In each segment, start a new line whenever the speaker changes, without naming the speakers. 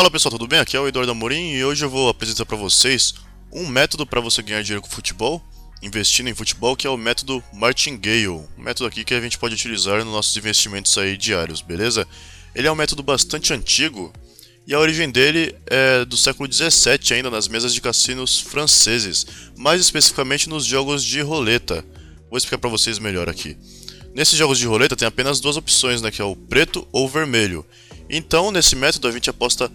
Fala pessoal, tudo bem? Aqui é o Eduardo Amorim e hoje eu vou apresentar para vocês um método para você ganhar dinheiro com futebol, investindo em futebol, que é o método Martingale. Um método aqui que a gente pode utilizar nos nossos investimentos aí diários, beleza? Ele é um método bastante antigo e a origem dele é do século 17 ainda nas mesas de cassinos franceses, mais especificamente nos jogos de roleta. Vou explicar para vocês melhor aqui. Nesses jogos de roleta tem apenas duas opções, né, que é o preto ou o vermelho. Então, nesse método a gente aposta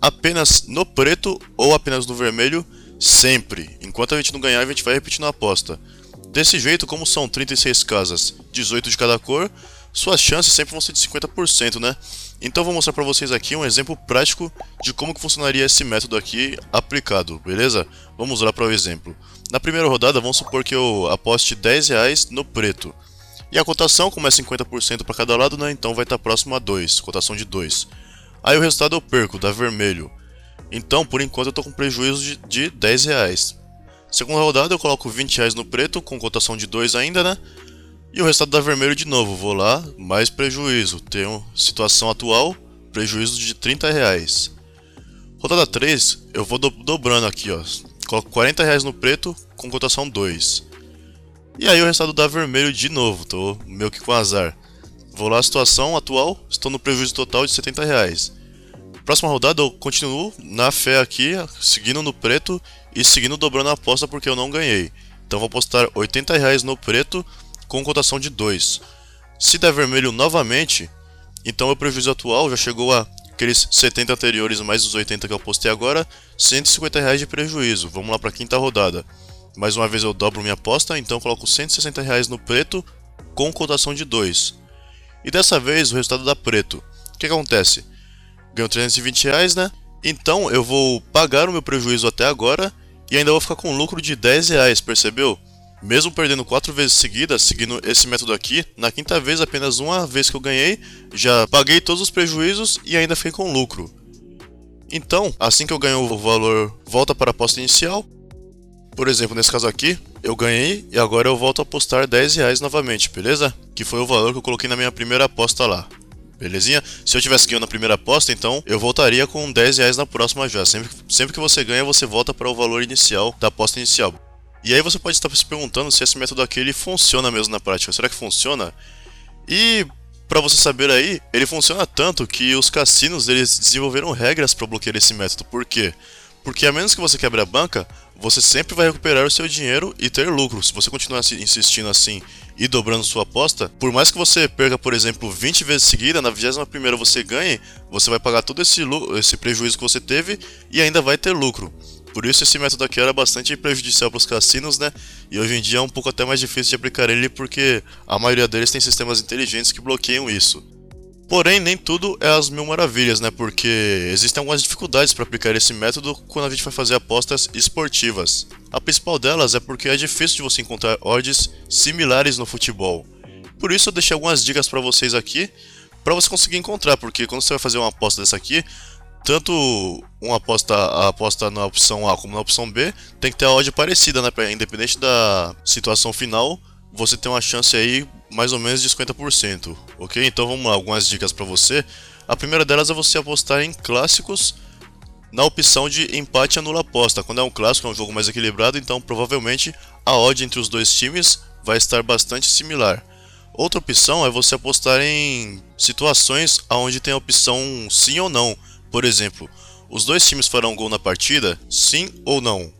apenas no preto ou apenas no vermelho sempre. Enquanto a gente não ganhar, a gente vai repetindo a aposta. Desse jeito, como são 36 casas, 18 de cada cor, suas chances sempre vão ser de 50%, né? Então vou mostrar para vocês aqui um exemplo prático de como que funcionaria esse método aqui aplicado, beleza? Vamos lá para o exemplo. Na primeira rodada, vamos supor que eu aposte 10 reais no preto. E a cotação, como é 50% para cada lado, né, então vai estar tá próximo a 2, cotação de 2. Aí o resultado eu perco, dá vermelho. Então, por enquanto, eu estou com prejuízo de, de 10 reais. Segunda rodada, eu coloco 20 reais no preto, com cotação de 2 ainda, né? E o resultado dá vermelho de novo, vou lá, mais prejuízo. Tenho situação atual, prejuízo de 30 reais. Rodada 3, eu vou do dobrando aqui, ó. Coloco 40 reais no preto, com cotação 2. E aí o resultado dá vermelho de novo, tô meio que com azar. Vou lá, situação atual, estou no prejuízo total de 70 reais. Próxima rodada eu continuo na fé aqui, seguindo no preto e seguindo dobrando a aposta porque eu não ganhei. Então vou apostar 80 reais no preto com cotação de 2. Se der vermelho novamente, então o prejuízo atual já chegou a aqueles 70 anteriores mais os 80 que eu postei agora, 150 reais de prejuízo. Vamos lá para a quinta rodada. Mais uma vez eu dobro minha aposta, então coloco 160 reais no preto com cotação de 2. E dessa vez o resultado dá preto. O que acontece? Ganho 320 reais, né? Então eu vou pagar o meu prejuízo até agora e ainda vou ficar com um lucro de 10 reais, percebeu? Mesmo perdendo 4 vezes seguidas, seguindo esse método aqui, na quinta vez, apenas uma vez que eu ganhei, já paguei todos os prejuízos e ainda fiquei com lucro. Então, assim que eu ganho o valor volta para a aposta inicial, por exemplo, nesse caso aqui, eu ganhei e agora eu volto a apostar 10 reais novamente, beleza? Que foi o valor que eu coloquei na minha primeira aposta lá. Belezinha? Se eu tivesse ganho na primeira aposta, então eu voltaria com 10 reais na próxima já. Sempre, sempre que você ganha, você volta para o valor inicial da aposta inicial. E aí você pode estar se perguntando se esse método aqui ele funciona mesmo na prática. Será que funciona? E para você saber aí, ele funciona tanto que os cassinos eles desenvolveram regras para bloquear esse método. Por quê? Porque a menos que você quebre a banca, você sempre vai recuperar o seu dinheiro e ter lucro. Se você continuar insistindo assim e dobrando sua aposta, por mais que você perca, por exemplo, 20 vezes seguida, na 21 você ganhe, você vai pagar todo esse, esse prejuízo que você teve e ainda vai ter lucro. Por isso esse método aqui era bastante prejudicial para os cassinos, né? E hoje em dia é um pouco até mais difícil de aplicar ele porque a maioria deles tem sistemas inteligentes que bloqueiam isso. Porém, nem tudo é as mil maravilhas, né? Porque existem algumas dificuldades para aplicar esse método quando a gente vai fazer apostas esportivas. A principal delas é porque é difícil de você encontrar odds similares no futebol. Por isso eu deixei algumas dicas para vocês aqui para você conseguir encontrar, porque quando você vai fazer uma aposta dessa aqui, tanto uma aposta, a aposta na opção A como na opção B tem que ter a odd parecida, né? Independente da situação final, você tem uma chance aí mais ou menos de 50%, ok? Então vamos lá, algumas dicas para você. A primeira delas é você apostar em clássicos na opção de empate anula aposta. Quando é um clássico, é um jogo mais equilibrado, então provavelmente a odd entre os dois times vai estar bastante similar. Outra opção é você apostar em situações onde tem a opção sim ou não. Por exemplo, os dois times farão gol na partida, sim ou não.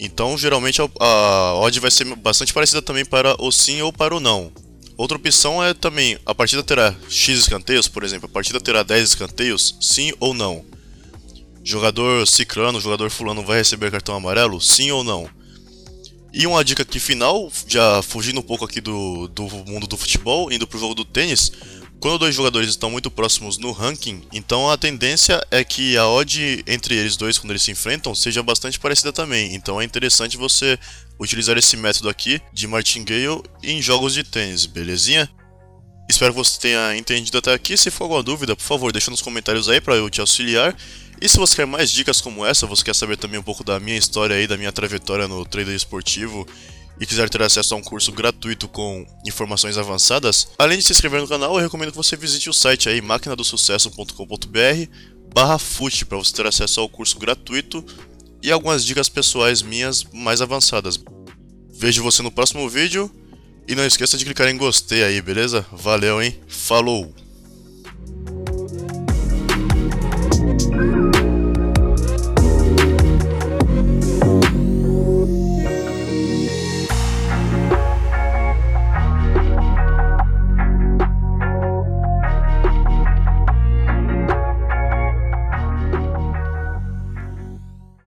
Então, geralmente a, odd vai ser bastante parecida também para o sim ou para o não. Outra opção é também, a partida terá X escanteios, por exemplo, a partida terá 10 escanteios, sim ou não. Jogador ciclano, jogador fulano vai receber cartão amarelo, sim ou não. E uma dica aqui final, já fugindo um pouco aqui do, do mundo do futebol, indo para o jogo do tênis, quando dois jogadores estão muito próximos no ranking, então a tendência é que a odd entre eles dois, quando eles se enfrentam, seja bastante parecida também. Então é interessante você utilizar esse método aqui de martingale em jogos de tênis, belezinha? Espero que você tenha entendido até aqui. Se for alguma dúvida, por favor, deixa nos comentários aí para eu te auxiliar. E se você quer mais dicas como essa, você quer saber também um pouco da minha história aí, da minha trajetória no trader esportivo e quiser ter acesso a um curso gratuito com informações avançadas, além de se inscrever no canal, eu recomendo que você visite o site aí maquinadosucesso.com.br barra fute para você ter acesso ao curso gratuito e algumas dicas pessoais minhas mais avançadas. Vejo você no próximo vídeo e não esqueça de clicar em gostei aí, beleza? Valeu, hein? Falou!